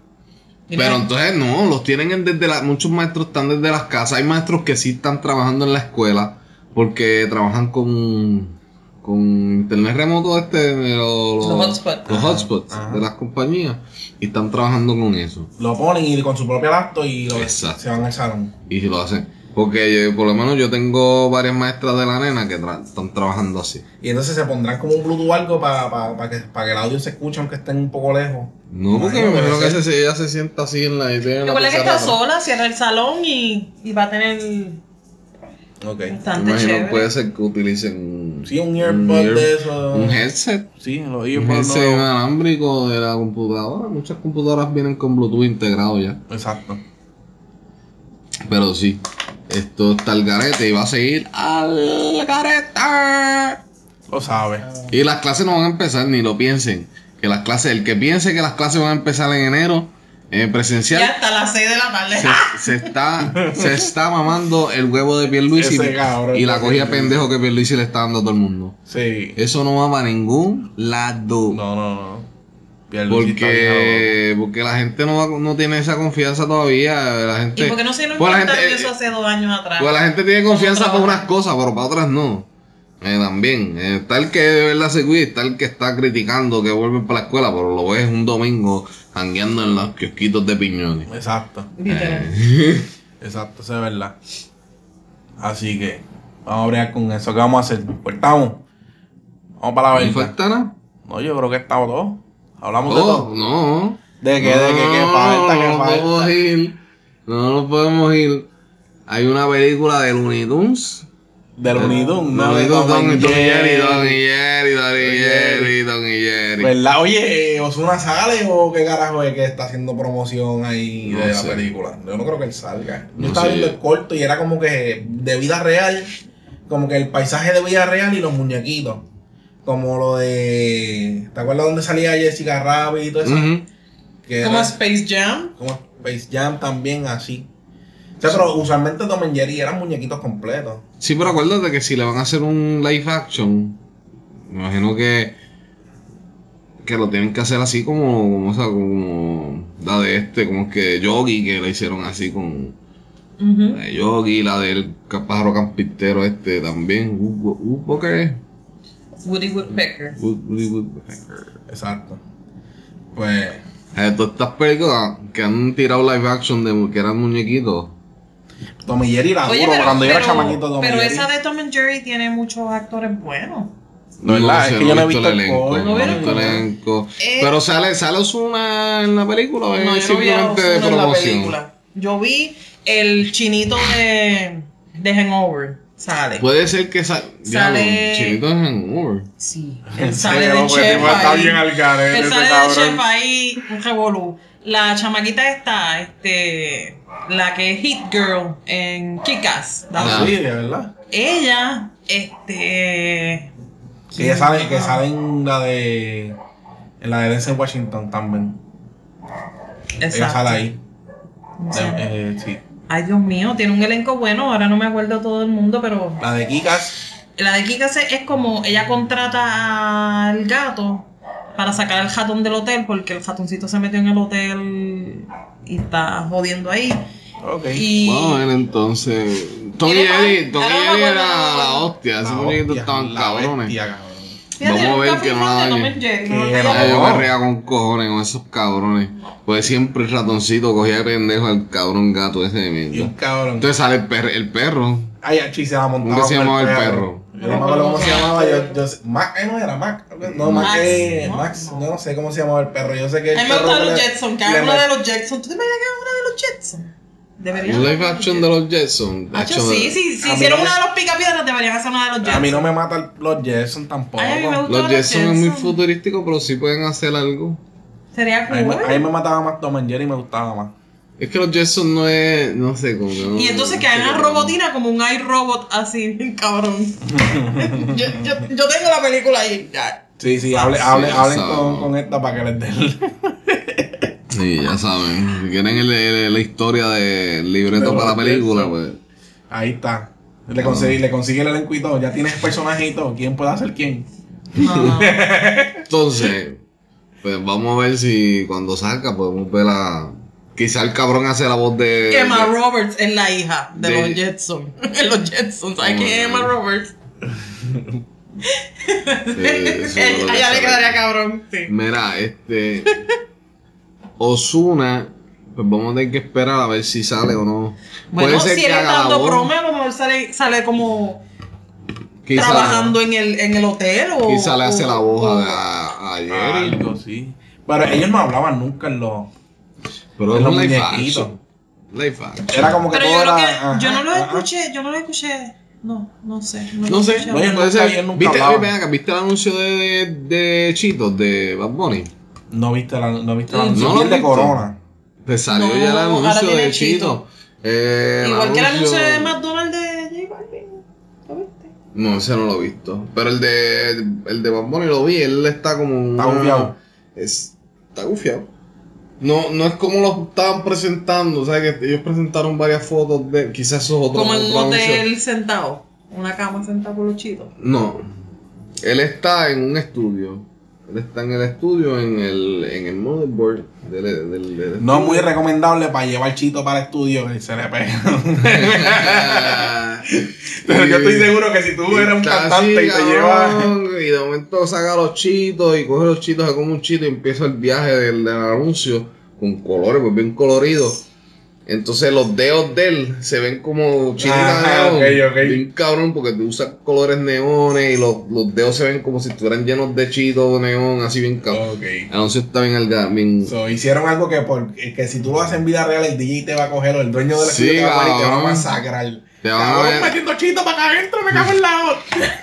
Pero entonces no, los tienen en desde la, muchos maestros están desde las casas. Hay maestros que sí están trabajando en la escuela porque trabajan con, con internet remoto este, los, Los hotspots. los hotspots Ajá. de las compañías y están trabajando con eso. Lo ponen y con su propia laptop y lo, se van al salón. Y lo hacen. Porque yo- por lo menos yo tengo varias maestras de la nena que tra- están trabajando así. Y entonces se pondrán como un Bluetooth o algo para que, pa que el audio se escuche aunque estén un poco lejos. No, porque me Imagino que se, ella se sienta así en la idea. Recuerda que está sola, cierra el salón y, y va a tener Ok. bastante Imagino chévere. puede ser que utilicen un, Sí, un earbud ear- de eso. un headset. Sí, los Un earbuds. headset no- inalámbrico de la computadora. Muchas computadoras vienen con Bluetooth integrado ya. Exacto. Pero sí, esto está al garete y va a seguir al garete. Lo sabe. Y las clases no van a empezar, ni lo piensen. Que las clases, el que piense que las clases van a empezar en enero, eh, presencial, Ya hasta las 6 de la tarde. se, se está, se está mamando el huevo de Pierluisi Ese cabrón, y la cabrón. pendejo que Pierluisi le está dando a todo el mundo. Sí. Eso no va para ningún lado. No, no, no. Pierluisi está Porque, porque la gente no, va- no tiene esa confianza todavía. La gente, ¿Y por qué no se nos pues la gente- eso hace dos años atrás? pues la gente tiene confianza ¿Cómo para unas cosas, pero para otras no. Eh, también. Eh, está el que de verdad se cuida, está el que está criticando que vuelven para la escuela, pero lo ves un domingo jangueando en los kiosquitos de piñones. Exacto. Eh, Exacto, eso es verdad. Así que vamos a bregar con eso. ¿Qué vamos a hacer? Cortamos. Vamos para la ¿No verdad. falta nada? No, yo creo que estamos todos. Hablamos de Oh, todo. no. De que, de que, que falta, que no, no podemos falta. ir. No nos podemos ir. Hay una película de Looney Tunes. Del Unidun, no Looney de Tunes, Tom Don y Jerry. Don y Jerry, Don y Jerry, Don y Jerry. ¿Verdad? Oye, ¿Osuna sale o qué carajo es que está haciendo promoción ahí No de la película? Yo no creo que él salga. Yo No estaba sé. viendo el corto y era como que de vida real, como que el paisaje de vida real y los muñequitos. Como lo de. ¿Te acuerdas dónde salía Jessica Rabbit y todo eso? Que Como era- Space Jam. como Space Jam también así. O sea, pero usualmente Tom and Jerry eran muñequitos completos. Sí, pero acuérdate que si le van a hacer un live action, me imagino que que lo tienen que hacer así como, como, o sea, como la de este, como que Yogi, que la hicieron así con Ujú. la de Yogi, la del pájaro campintero este también. Woody Woodpecker. Wood- Woody Woodpecker. Exacto. Pues. Eh, todas estas películas que han tirado live action de que eran muñequitos, Tom y Jerry era Oye, duro. pero, Cuando yo era pero- chamaquito, Tom y pero Jerry. esa de Tom and Jerry tiene muchos actores buenos. No, ¿verdad? Es que yo no he visto el elenco. no he ¿No visto el elenco. Eh, Pero sale, sale Ozuna en la película o es No, yo no vi a simplemente de Ozuna en la promoción. película. Yo vi el chinito de, de Hangover. Sale. Puede ser que sa Sale- Diablo, Chinito es en Uber. Sí. En Él sale serio, de porque chef tipo está ahí. bien al garete Él ese sale de cabrón. chef ahí, un revolú. La chamaquita está, este, la que es Hit Girl en Kick-Ass. Ah. Sí, de verdad. Ella, este... Que ella sale, que sale en la de. En la de Denzel Washington también. Ella Exacto. sale ahí. Sí. De- eh, sí. Ay, Dios mío, tiene un elenco bueno. Ahora no me acuerdo todo el mundo, pero La de Kikas. la de Kika se- es como ella contrata al gato para sacar al ratón del hotel porque el ratoncito se metió en el hotel y está jodiendo ahí. Ok. Y Vamos a ver entonces. Tony Jerry, Tony acuerdo. era la hostia. Esos La muñequitos estaban la cabrones. bestia, cabrón. Vamos a ver que no la. Ay, yo ría con cojones con esos cabrones. Pues siempre el ratoncito cogía de pendejo al cabrón gato ese de Y mierda. un cabrón. Entonces sale el, perro el perro. Ay, Achi se la montaba. ¿Cómo se llamaba el perro? Yo no me acuerdo cómo se llamaba. Yo, yo, sé- Mac, eh, no era Mac. No, Mac, Max, eh, ¿no? Max. No, no sé cómo se llamaba el perro. Yo sé que A mí me gustan los Jetson, que hagan una de los Jetson. ¿Tú te imaginas que hagan una de los Jetson? Deberían. Un live action de los Jetson. De- sí, sí, si mí hicieron no una de los picapiedras, deberían hacer una de los Jetson. A mí no me matan los Jetson tampoco. Ay, a mí me gusta. Los Jetson es muy futurístico, pero sí pueden hacer algo. Sería A mí, me- cool. a mí me mataba más Tom and Jerry y me gustaba más. Es que los Jetson no es. No sé cómo. no- Y entonces que no hagan cómo. robotina como un iRobot así, cabrón. yo, yo, yo tengo la película ahí. Ya. Sí, sí, hable, hable, hablen con, con esta para que les den. Sí, ya saben. Si quieren el- el- la historia del libreto para la película, Jetson. pues. Ahí está. Le consigue, le consigue el elenco y todo. Ya tienes personaje y todo. ¿Quién puede hacer quién? No. Entonces, pues vamos a ver si cuando salga podemos ver a. Quizá el cabrón hace la voz de. Emma de- Roberts es la hija de, de- los Jetson. los Jetson, ¿sabes quién es Emma Roberts? Sí, A ella le quedaría cabrón, sí. Mira, este. Osuna, pues vamos a tener que esperar a ver si sale o no. Bueno, Puede ser si él está dando promo, a lo mejor sale, sale como Quizá, trabajando en el, en el hotel o... quizá le hace o- la voz o- a, a, a Jerry. Algo, sí. Pero ellos no hablaban nunca en los. Pero es un live action. Live action. Era como que Pero todo yo, era. que, ajá, yo no lo ajá. escuché, yo no lo escuché. No, no sé. No, No sé. No, puede ser. nunca ¿Viste, ven acá, ¿Viste el anuncio de, de, de Cheetos de Bad Bunny? No viste la, no viste la Mm. anuncio. No lo el de viste. Corona. Te salió No, ya el anuncio de Cheetos. Eh, Igual que el anuncio de McDonald's de J Balvin. ¿Lo viste? No, ese no lo he visto. Pero el de el de Bad Bunny lo vi, él está como Está gufiado. Es, está gufiado. No, no es como lo estaban presentando, o sea que ellos presentaron varias fotos de quizás esos otros Como anuncio. hotel sentado. Una cama sentada por los chitos. No. Él está en un estudio. Él está en el estudio en el en el motherboard del, del, del No es muy recomendable para llevar chito para el estudio y se le pega. Pero yo estoy seguro que si tú eres un cantante así, y te llevas. Y de momento saca los chitos y coge los chitos, se come un chito y empieza el viaje del, del anuncio con colores, pues bien coloridos. Entonces los dedos de él se ven como chinitas Ajá, de neón. ok, ok. Bien cabrón porque tú usas colores neones y los, los dedos se ven como si estuvieran llenos de chitos de neón, así bien cabrón. Ok. El anuncio está bien bien. So, hicieron algo que, por, que si tú lo haces en vida real, el DJ te va a coger o el dueño del Sí, estudio te va a y te va a masacrar. Te van a ver- metiendo chito para acá adentro, me cago en la otra.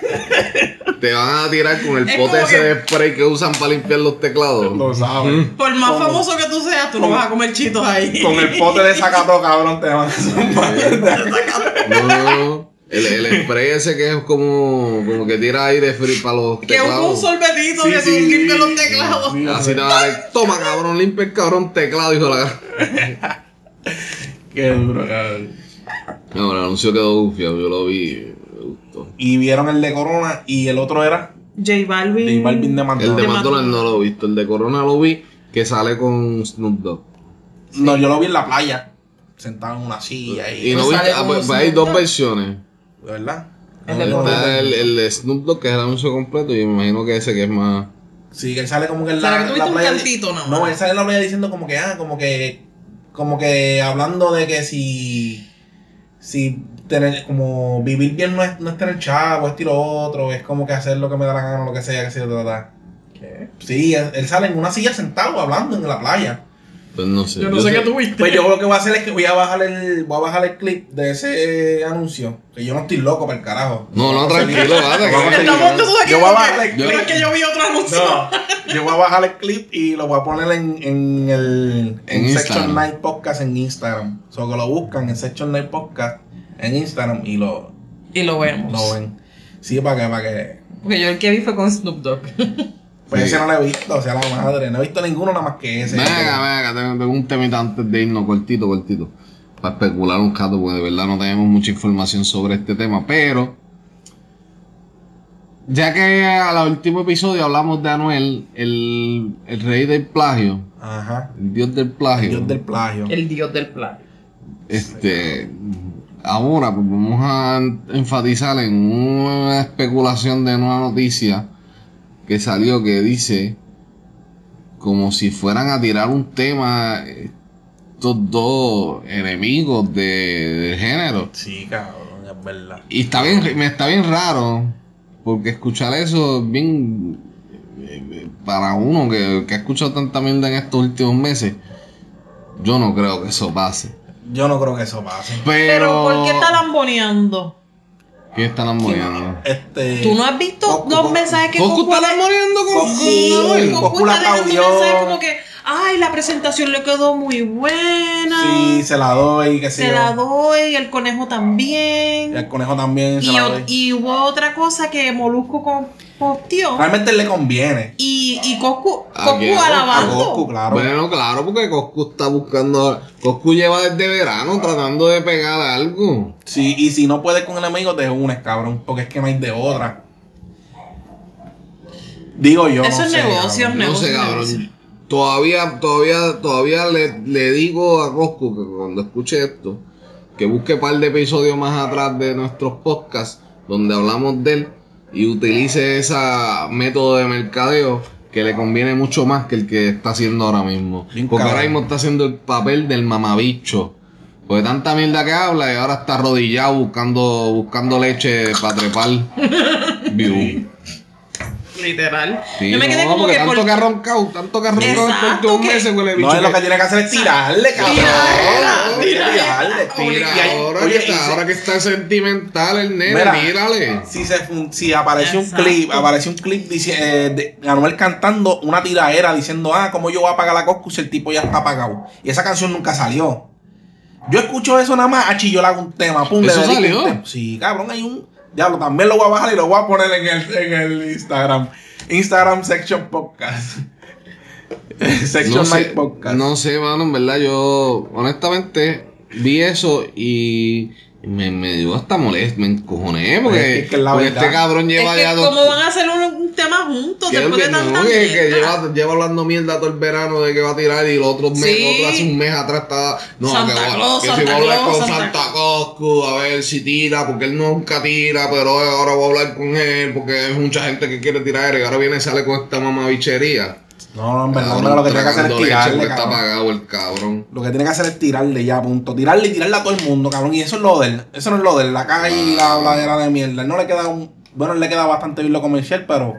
Te van a tirar con el Es pote ese que- de spray que usan para limpiar los teclados. Lo sabes. Por más famoso que tú seas, tú no vas a comer chitos ahí. Con el pote de sacato, cabrón, te van a zumbar. No, no, no. El, el spray ese que es como, como que tira aire frío para los Que es un teclados. sorbetito Sí, que sí, tú limpias los teclados. sí, Así te va a dar, toma cabrón, limpia el cabrón teclado, hijo de la cara. Qué duro, cabrón. No, el anuncio quedó gufiado, yo lo vi, me gustó. Y vieron el de Corona y el otro era J Balvin. de Balvin de El McDonald's. de De McDonald's no lo he visto, el de Corona lo vi, que sale con Snoop Dogg. No, yo lo vi en la playa, sentado en una silla y, Y no Pues vi, ah, pues, pues hay dos versiones. ¿De verdad? El de No, Corona. Está el, el de Snoop Dogg, que es el anuncio completo, y me imagino que ese que es más... Sí, que él sale como que en ¿Será la, que tú la viste un playa. cantito No, más? él sale en la playa diciendo como que, ah, como que, como que hablando de que si, si tener, como vivir bien no es, no es tener chavo, esto y lo otro, es como que hacer lo que me da la gana, lo que sea, que sea, ta, ta, ta. ¿Qué? Sí, él, él sale en una silla sentado hablando en la playa. Pues no sé. Yo no sé qué tú viste. Pues yo lo que voy a hacer es que voy a bajar el, voy a bajar el clip de ese eh, anuncio, que yo no estoy loco para el carajo. No, no, tranquilo, vale, Yo voy a bajar el Yo- clip. es que yo vi otro anuncio. No, yo voy a bajar el clip y lo voy a poner en, en el En en Section Instagram. 9 Podcast en Instagram. O sea, que lo buscan en Section 9 Podcast en Instagram y lo, Y lo vemos. lo ven. Sí, para que, para que. Porque yo el que vi fue con Snoop Dogg. Pues Sí. ese no lo he visto, o sea, la madre. No he visto ninguno nada más que ese. Venga, venga, tengo, tengo un temita antes de irnos, cortito, cortito. Para especular un rato, porque de verdad no tenemos mucha información sobre este tema. Pero, ya que al último episodio hablamos de Anuel, el, el rey del plagio, Ajá. el dios del plagio. Dios del plagio. El dios del plagio. Este, ahora pues vamos a enfatizar en una especulación de una noticia que salió que dice como si fueran a tirar un tema estos dos enemigos de, del género. Sí, cabrón, es verdad. Y está bien, me está bien raro, porque escuchar eso es bien para uno que, que ha escuchado tanta mierda en estos últimos meses. Yo no creo que eso pase. Yo no creo que eso pase. Pero, Pero ¿por qué está lamboneando? ¿Qué están lamboneando? Este. ¿Tú no has visto Coscu- los mensajes que ¿Coscu está le- lamboneando con Sí, la está dejando mensajes como que, ay, la presentación le quedó muy buena. Sí, se la doy, que Se yo. la doy, el conejo Y también. al conejo también se Y, la o- doy. y hubo otra cosa que Molusco co- posteó. Realmente le conviene. Y, y Coscu, ¿A Coscu quién? A alabando. Coscu, claro. Bueno, claro, porque Coscu está buscando. Coscu lleva desde verano tratando de pegar algo. Sí, y si no puedes con el amigo, te unes, cabrón. Porque es que no hay de otra. Digo yo. Eso no es sé, negocio, cabrón. No negocio, sé, negocio. cabrón. Todavía, todavía, todavía le, le digo a Coscu que cuando escuche esto, que busque un par de episodios más atrás de nuestros podcasts donde hablamos de él y utilice ese método de mercadeo que le conviene mucho más que el que está haciendo ahora mismo. Bien Porque ahora mismo está haciendo el papel del mamabicho. Porque tanta mierda que habla y ahora está arrodillado buscando, buscando leche para trepar. view. Literal. Sí, Yo me quedé no, como que tanto por- que ha roncado, tanto que ha roncado últimos que- meses, huele bicho. No, es lo que- tiene que hacer es tirarle, cabrón. Tirarle, Tirarle, oye, que y está, se- ahora que está sentimental el nene, Mira, mírale. Si, se fun- si apareció un clip, apareció un clip eh, de Anuel cantando una tiradera diciendo, ah, ¿cómo yo voy a pagar la Coscu si el tipo ya está pagado? Y esa canción nunca salió. Yo escucho eso nada más, achi, yo le hago un tema, pum, le ¿Eso un salió? tema. Sí, cabrón, hay un. Diablo, también lo voy a bajar y lo voy a poner en el, en el Instagram. Instagram Section Podcast. Section No sé, Podcast. no sé, mano, en verdad, yo honestamente vi eso y me, me dio hasta molesto, me encojoné porque, Es que es porque este cabrón Es lleva que ya dos... ¿Cómo van a hacer un, un tema juntos después de él- no, tanta que- que lleva, lleva hablando mierda todo el verano de que va a tirar y el otro mes, Sí. otro hace un mes atrás estaba no Santa que, va- Claus, que si Santa va a hablar Claus, con Santa Santa Coscu a ver si tira porque él nunca tira pero ahora voy a hablar con él porque hay mucha gente que quiere tirar y ahora viene y sale con esta mamabichería No, no, en verdad, Cabrón, hombre, lo que tiene que hacer es tirarle, está pagado el cabrón Lo que tiene que hacer es tirarle ya, punto. Tirarle y tirarle a todo el mundo, cabrón. Y eso es lo de él. Eso no es lo de él. La caga y la habladera de mierda. Él no le queda un. Bueno, él le queda bastante bien lo comercial, pero.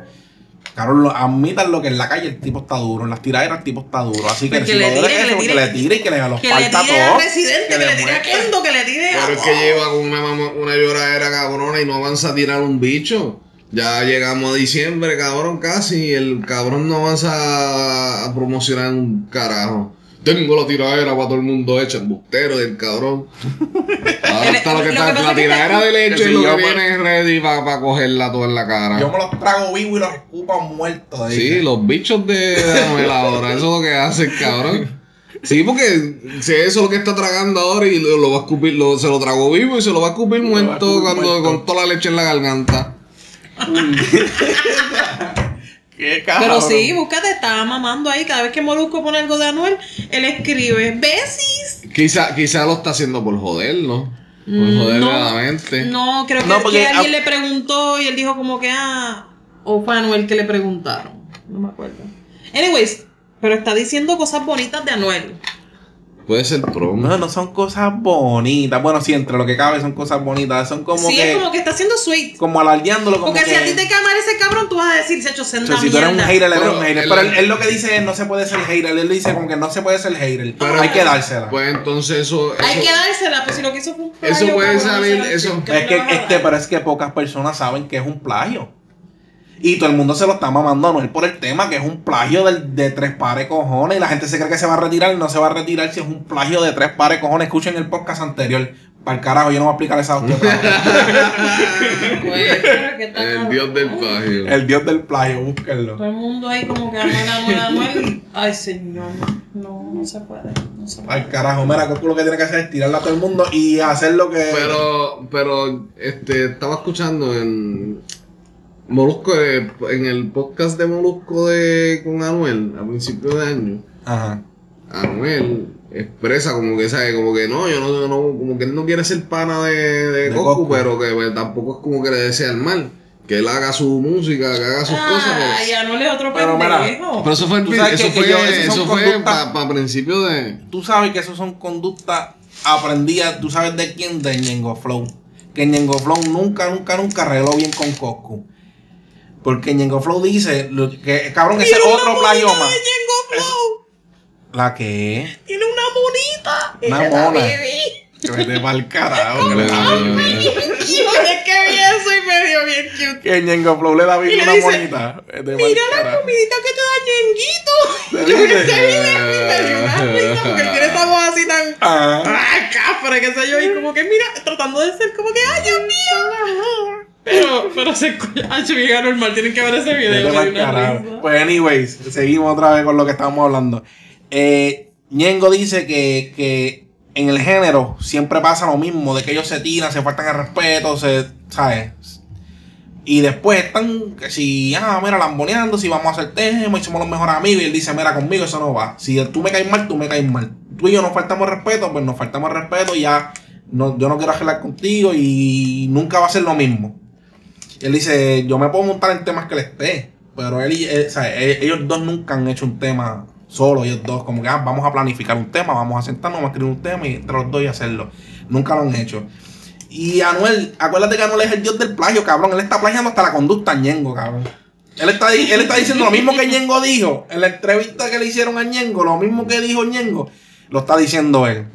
Cabrón, lo, admitan lo que en la calle el tipo está duro. En las tiraderas el tipo está duro. Así que, Pues que si le tire, es que le eso, que le tire y que le los Que le tire a. Residente, que, le tire a. Kendo, que le tire a... Pero es que lleva con una, una lloradera cabrona y no avanza a tirar un bicho. Ya llegamos a diciembre, cabrón, casi. Y el cabrón no avanza a, a promocionar un carajo. Tengo la tiradera para todo el mundo hecha, embustero del cabrón. Ahora está lo que Lo está, la es tiradera de leche es si lo que viene ready para cogerla toda en la cara. Yo me los trago vivo y los escupo muertos. Sí, los bichos de, de Anuel ahora, eso es lo que hace, cabrón. Sí, porque si eso es lo que está tragando ahora y lo, lo va a escupir, lo- se lo tragó vivo y se lo va a escupir Lo va a muerto escupir cuando muerto. con toda la leche en la garganta. Qué cabrón. Pero sí, búscate, estaba mamando ahí. Cada vez que Molusco pone algo de Anuel, él escribe, besis. Quizá, quizá lo está haciendo por joderlo. Por Mm, joderle no. a la mente. No, creo que, No, porque que alguien a- le preguntó y él dijo como que, ah, o fue Anuel que le preguntaron. No me acuerdo. Anyways, pero está diciendo cosas bonitas de Anuel. Puede ser Trump. No, no son cosas bonitas. Bueno, sí, entre lo que cabe son cosas bonitas. Son como sí, que. es como que está siendo sweet. Como alardeándolo. Como Porque que, si a ti te camara ese cabrón, tú vas a decir, se ha hecho senda si tú eres un mierda". hater, él es Pero un hater. Pero él, él lo que dice es no se puede ser hater. Él dice como que no se puede ser hater. Pero- hay que dársela. Pues entonces eso. Hay eso- que dársela, pues si lo que hizo fue un Eso plagio, puede cabrón, salir, eso- ¿qué es que, le vas a es que, dar? pero es que pocas personas saben que es un plagio. Y todo el mundo se lo está mamando a Noel por el tema, que es un plagio del- de, tres pares cojones. Y la gente se cree que se va a retirar y no se va a retirar si es un plagio de tres pares cojones. Escuchen el podcast anterior. Para el carajo, yo no voy a explicar esa hostia que El dios del plagio. El dios del plagio, búsquenlo. Todo el mundo ahí como que Anuel, Anuel. Ay, señor. No, no se puede. No se puede. Al carajo, mira, Goku lo que tiene que hacer es tirarla a todo el mundo y hacer lo que. Pero, pero, este, estaba escuchando en Molusco, eh, en el podcast de Molusco de, con Anuel, a principios de año. Ajá. Anuel expresa como que sabe, como que no, yo no, yo no como que él no quiere ser pana de, de, De Goku, Goku. pero que pues, tampoco es como que le desea el mal. que él haga su música, que haga sus cosas. pero- Ay, Anuel es otro Pero mira, pendejo. Pero eso fue, el eso que fue, eso fue para principio de. Tú sabes que eso son conductas aprendidas, tú sabes de quién, de Ñengo Flow. Que Ñengo Flow nunca, nunca, nunca arregló bien con Coscu. Porque Ñengo Flow dice que, cabrón, ese Tiene una otro playo monita más. de Ñengo Flow. La que Tiene una monita. Una mona. que vete pa'l carajo. que le da- Hijo, es que vi eso y me dio bien cute. Que Ñengo Flow le da bien una dice, monita. Mira la comidita que te da Ñenguito. ¿Te Yo viste? ese video a mí me dio una porque él tiene esa voz así tan. Ah. ¡Ay, cafre! qué sé yo! Y como que, mira, tratando de ser como que, ¡ay, Dios mío! Pero, pero se escucha bien anormal. Tienen que ver ese video. Una. Pues, anyways, seguimos otra vez con lo que estábamos hablando. Eh, Ñengo dice que, que en el género siempre pasa lo mismo, de que ellos se tiran, se faltan el respeto, se, ¿sabes? Y después están, que si, ah, mira, lamboneando, si vamos a hacer tema y somos los mejores amigos. Y él dice, mira, conmigo eso no va. Si tú me caes mal, tú me caes mal. Tú y yo nos faltamos respeto, pues nos faltamos respeto y ya no, yo no quiero arreglar contigo y nunca va a ser lo mismo. Él dice, yo me puedo montar en temas que él esté, pero él o sea, ellos dos nunca han hecho un tema solo, ellos dos, como que ah, vamos a planificar un tema, vamos a sentarnos, vamos a escribir un tema y entre los dos y hacerlo. Nunca lo han hecho. Y Anuel, acuérdate que Anuel es el dios del plagio, cabrón. Él está plagiando hasta la conducta Ñengo, cabrón. Él está, él está diciendo lo mismo que Ñengo dijo en la entrevista que le hicieron a Ñengo, lo mismo que dijo Ñengo, lo está diciendo él.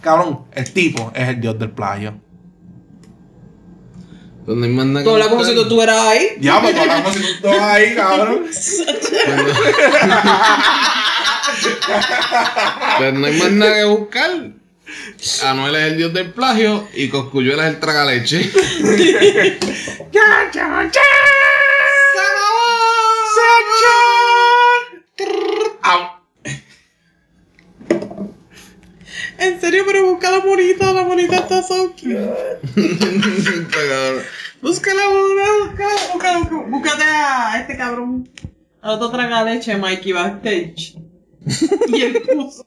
Cabrón, el tipo es el dios del plagio. Donde hay más nada que Tú hablas como si tú estuvieras ahí. Ya, pues hablamos si tú estás ahí, cabrón. Pues no hay más nada que buscar. Anuel es el dios del plagio y Coscuyuela es el tragaleche. ¡Ya, ya, ya! Au. En serio, pero busca la monita. La monita está so cute. Búscala, búscala, búscala, búscala, búscala. Búscate a este cabrón. A otro traga leche, Mikey Backstage. y él puso.